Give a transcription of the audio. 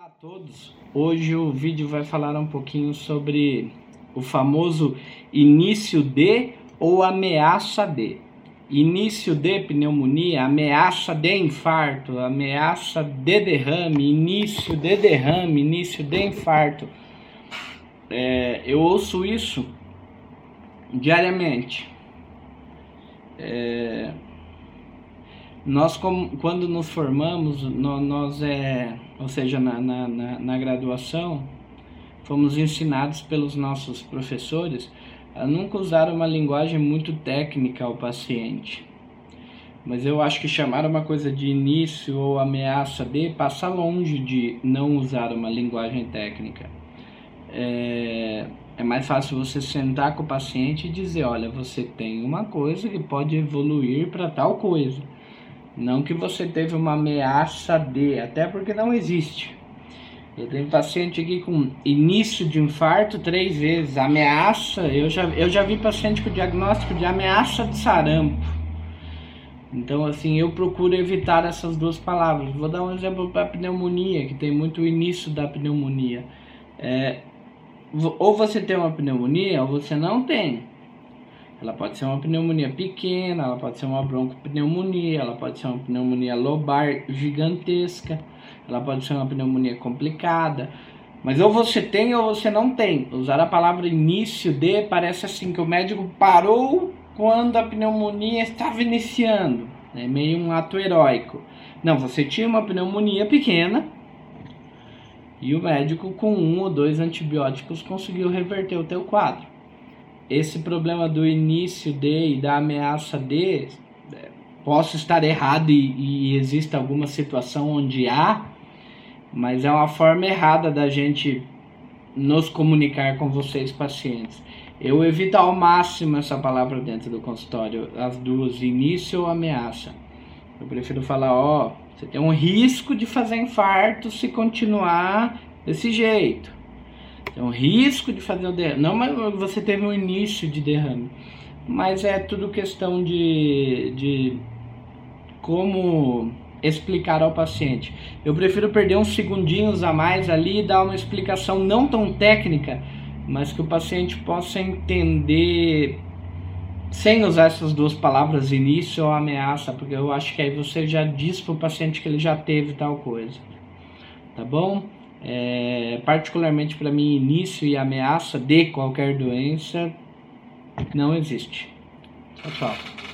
Olá a todos, hoje o vídeo vai falar um pouquinho sobre o famoso início de ou ameaça de. Início de pneumonia, ameaça de infarto, ameaça de derrame, início de derrame, início de infarto. É, eu ouço isso diariamente. É, nós, como, quando nos formamos, nós, é, ou seja, na, na, na, na graduação, fomos ensinados pelos nossos professores a nunca usar uma linguagem muito técnica ao paciente. Mas eu acho que chamar uma coisa de início ou ameaça de passa longe de não usar uma linguagem técnica. É, é mais fácil você sentar com o paciente e dizer: olha, você tem uma coisa que pode evoluir para tal coisa. Não que você teve uma ameaça de, até porque não existe. Eu tenho paciente aqui com início de infarto três vezes, ameaça. Eu já, eu já vi paciente com diagnóstico de ameaça de sarampo. Então, assim, eu procuro evitar essas duas palavras. Vou dar um exemplo para pneumonia, que tem muito o início da pneumonia. É, ou você tem uma pneumonia ou você não tem. Ela pode ser uma pneumonia pequena, ela pode ser uma broncopneumonia, ela pode ser uma pneumonia lobar gigantesca, ela pode ser uma pneumonia complicada. Mas ou você tem ou você não tem. Usar a palavra início de parece assim que o médico parou quando a pneumonia estava iniciando. É meio um ato heróico. Não, você tinha uma pneumonia pequena e o médico com um ou dois antibióticos conseguiu reverter o teu quadro esse problema do início de e da ameaça de é, posso estar errado e, e existe alguma situação onde há, mas é uma forma errada da gente nos comunicar com vocês pacientes. Eu evito ao máximo essa palavra dentro do consultório, as duas, início ou ameaça. Eu prefiro falar, ó, você tem um risco de fazer infarto se continuar desse jeito. Um risco de fazer o derrame. Não, mas você teve um início de derrame. Mas é tudo questão de, de como explicar ao paciente. Eu prefiro perder uns segundinhos a mais ali e dar uma explicação não tão técnica, mas que o paciente possa entender sem usar essas duas palavras, início ou ameaça, porque eu acho que aí você já diz para o paciente que ele já teve tal coisa. Tá bom? É, particularmente para mim, início e ameaça de qualquer doença não existe. Tchau, tchau.